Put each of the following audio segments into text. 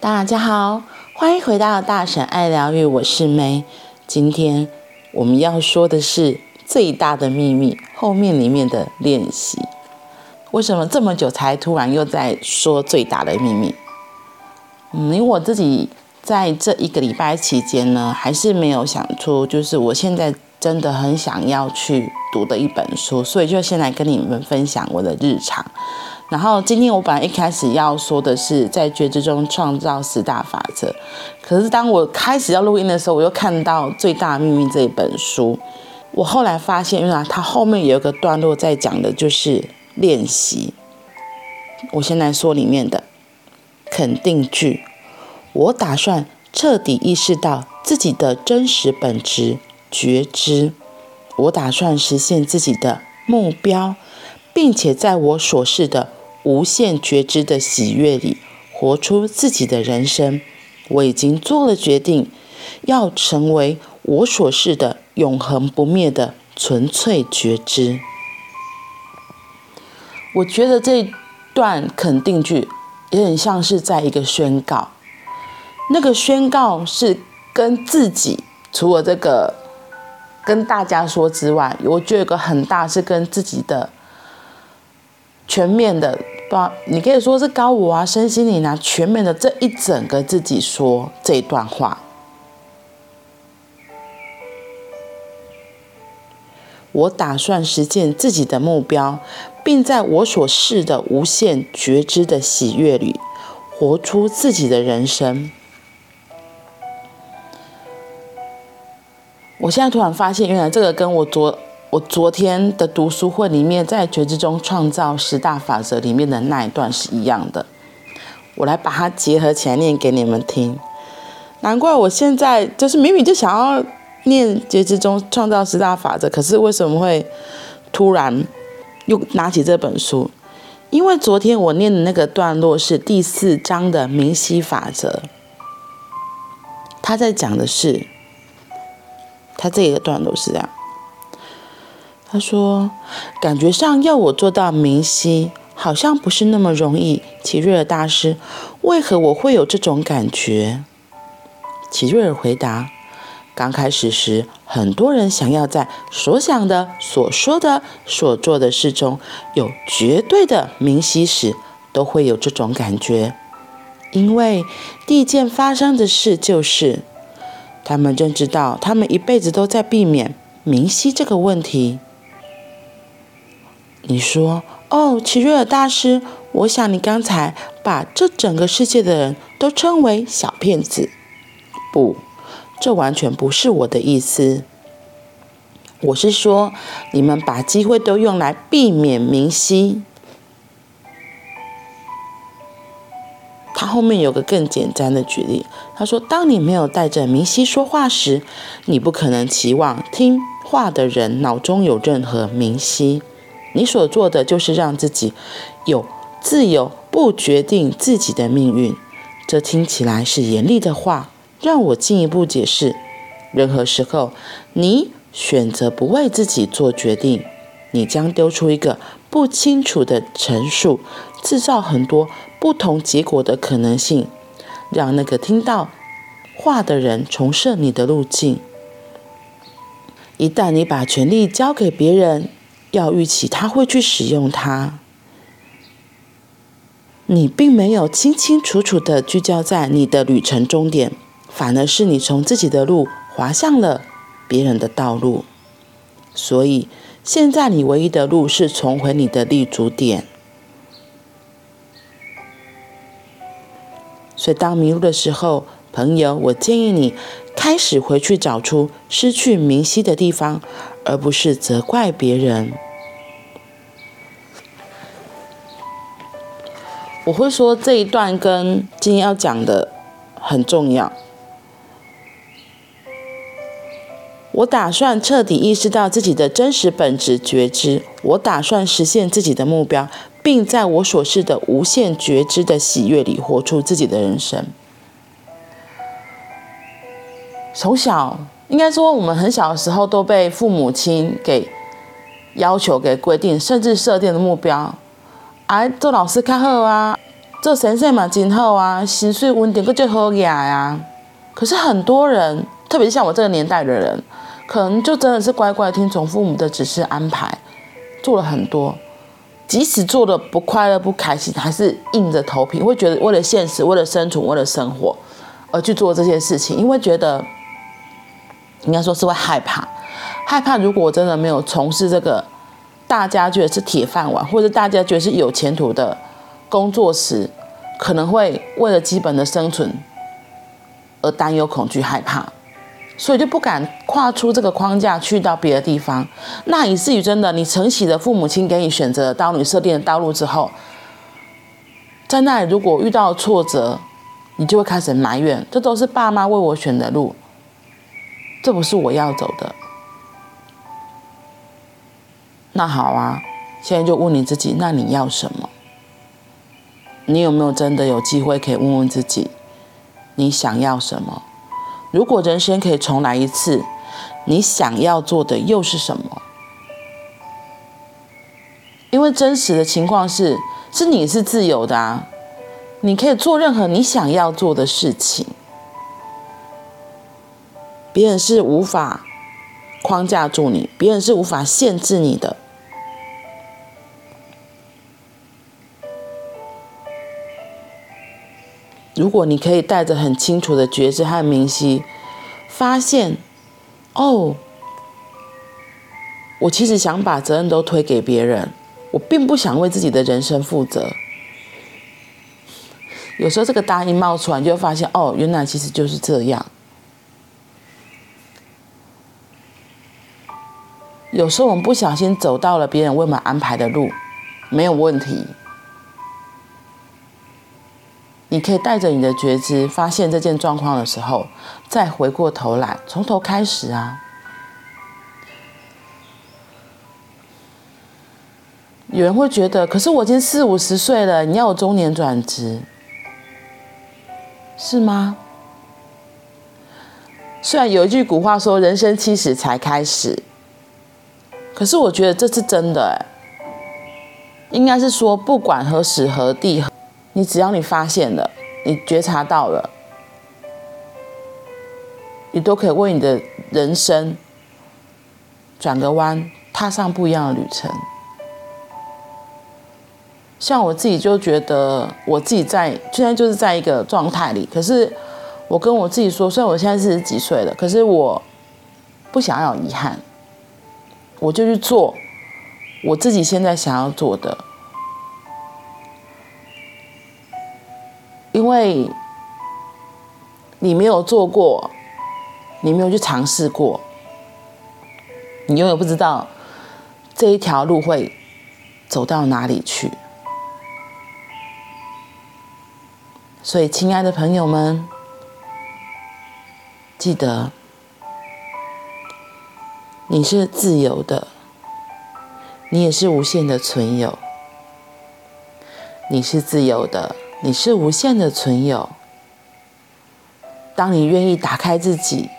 大家好，欢迎回到大婶爱疗愈，我是梅。今天我们要说的是最大的秘密后面里面的练习。为什么这么久才突然又在说最大的秘密？嗯，因为我自己在这一个礼拜期间呢，还是没有想出，就是我现在真的很想要去读的一本书，所以就先来跟你们分享我的日常。然后今天我本来一开始要说的是在觉知中创造十大法则，可是当我开始要录音的时候，我又看到《最大秘密》这一本书，我后来发现，原来它后面有一个段落在讲的就是练习。我先来说里面的肯定句：我打算彻底意识到自己的真实本质，觉知。我打算实现自己的目标，并且在我所示的。无限觉知的喜悦里，活出自己的人生。我已经做了决定，要成为我所示的永恒不灭的纯粹觉知。我觉得这段肯定句有点像是在一个宣告，那个宣告是跟自己，除了这个跟大家说之外，我觉得有个很大是跟自己的全面的。把，你可以说是高我啊，身心灵啊，全面的这一整个自己说这一段话。我打算实现自己的目标，并在我所示的无限觉知的喜悦里，活出自己的人生。我现在突然发现，原来这个跟我昨。我昨天的读书会里面，在觉知中创造十大法则里面的那一段是一样的，我来把它结合起来念给你们听。难怪我现在就是明明就想要念觉知中创造十大法则，可是为什么会突然又拿起这本书？因为昨天我念的那个段落是第四章的明晰法则，他在讲的是，他这个段落是这样。他说：“感觉上要我做到明晰，好像不是那么容易。”齐瑞尔大师，为何我会有这种感觉？齐瑞尔回答：“刚开始时，很多人想要在所想的、所说的、所做的事中有绝对的明晰时，都会有这种感觉，因为第一件发生的事就是，他们认知到他们一辈子都在避免明晰这个问题。”你说：“哦，奇瑞尔大师，我想你刚才把这整个世界的人都称为小骗子。不，这完全不是我的意思。我是说，你们把机会都用来避免明晰。他后面有个更简单的举例，他说：当你没有带着明晰说话时，你不可能期望听话的人脑中有任何明晰。”你所做的就是让自己有自由，不决定自己的命运。这听起来是严厉的话，让我进一步解释：任何时候，你选择不为自己做决定，你将丢出一个不清楚的陈述，制造很多不同结果的可能性，让那个听到话的人重设你的路径。一旦你把权力交给别人，要预期他会去使用它，你并没有清清楚楚的聚焦在你的旅程终点，反而是你从自己的路滑向了别人的道路。所以现在你唯一的路是重回你的立足点。所以当迷路的时候，朋友，我建议你开始回去找出失去明晰的地方。而不是责怪别人。我会说这一段跟今天要讲的很重要。我打算彻底意识到自己的真实本质觉知，我打算实现自己的目标，并在我所示的无限觉知的喜悦里活出自己的人生。从小。应该说，我们很小的时候都被父母亲给要求、给规定，甚至设定的目标。哎，做老师看好啊，做先生嘛真好啊，薪水稳定，个就好呀呀。可是很多人，特别是像我这个年代的人，可能就真的是乖乖听从父母的指示安排，做了很多，即使做的不快乐、不开心，还是硬着头皮，会觉得为了现实、为了生存、为了生活而去做这些事情，因为觉得应该说是会害怕，害怕如果我真的没有从事这个大家觉得是铁饭碗，或者大家觉得是有前途的工作时，可能会为了基本的生存而担忧、恐惧、害怕。所以就不敢跨出这个框架去到别的地方，那以至于真的，你承袭了父母亲给你选择的道路、设定的道路之后，在那里如果遇到挫折，你就会开始埋怨，这都是爸妈为我选的路，这不是我要走的。那好啊，现在就问你自己，那你要什么？你有没有真的有机会可以问问自己，你想要什么？如果人生可以重来一次，你想要做的又是什么？因为真实的情况是，是你是自由的啊，你可以做任何你想要做的事情，别人是无法框架住你，别人是无法限制你的。如果你可以带着很清楚的觉知和明晰，发现，哦，我其实想把责任都推给别人，我并不想为自己的人生负责。有时候这个答案冒出来，你就会发现，哦，原来其实就是这样。有时候我们不小心走到了别人为我们安排的路，没有问题。你可以带着你的觉知，发现这件状况的时候，再回过头来，从头开始啊。有人会觉得，可是我已经四五十岁了，你要我中年转职，是吗？虽然有一句古话说“人生七十才开始”，可是我觉得这是真的哎。应该是说，不管何时何地。你只要你发现了，你觉察到了，你都可以为你的人生转个弯，踏上不一样的旅程。像我自己就觉得，我自己在现在就是在一个状态里，可是我跟我自己说，虽然我现在四十几岁了，可是我不想要有遗憾，我就去做我自己现在想要做的。因为你没有做过，你没有去尝试过，你永远不知道这一条路会走到哪里去。所以，亲爱的朋友们，记得你是自由的，你也是无限的存有，你是自由的。你是无限的存有。当你愿意打开自己，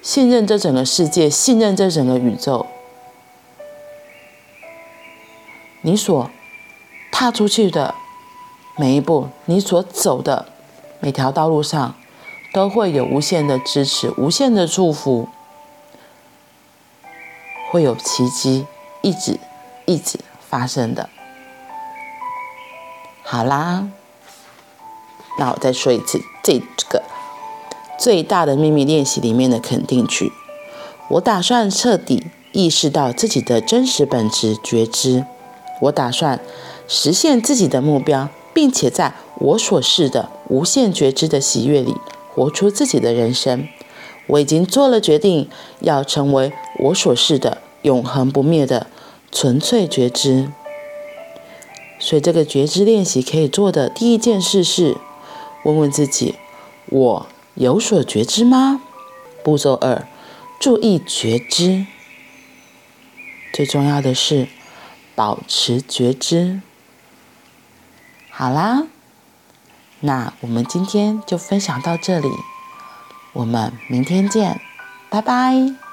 信任这整个世界，信任这整个宇宙，你所踏出去的每一步，你所走的每条道路上，都会有无限的支持，无限的祝福，会有奇迹一直一直发生的。好啦，那我再说一次，这个最大的秘密练习里面的肯定句，我打算彻底意识到自己的真实本质觉知，我打算实现自己的目标，并且在我所示的无限觉知的喜悦里活出自己的人生。我已经做了决定，要成为我所示的永恒不灭的纯粹觉知。所以，这个觉知练习可以做的第一件事是问问自己：我有所觉知吗？步骤二，注意觉知。最重要的是保持觉知。好啦，那我们今天就分享到这里，我们明天见，拜拜。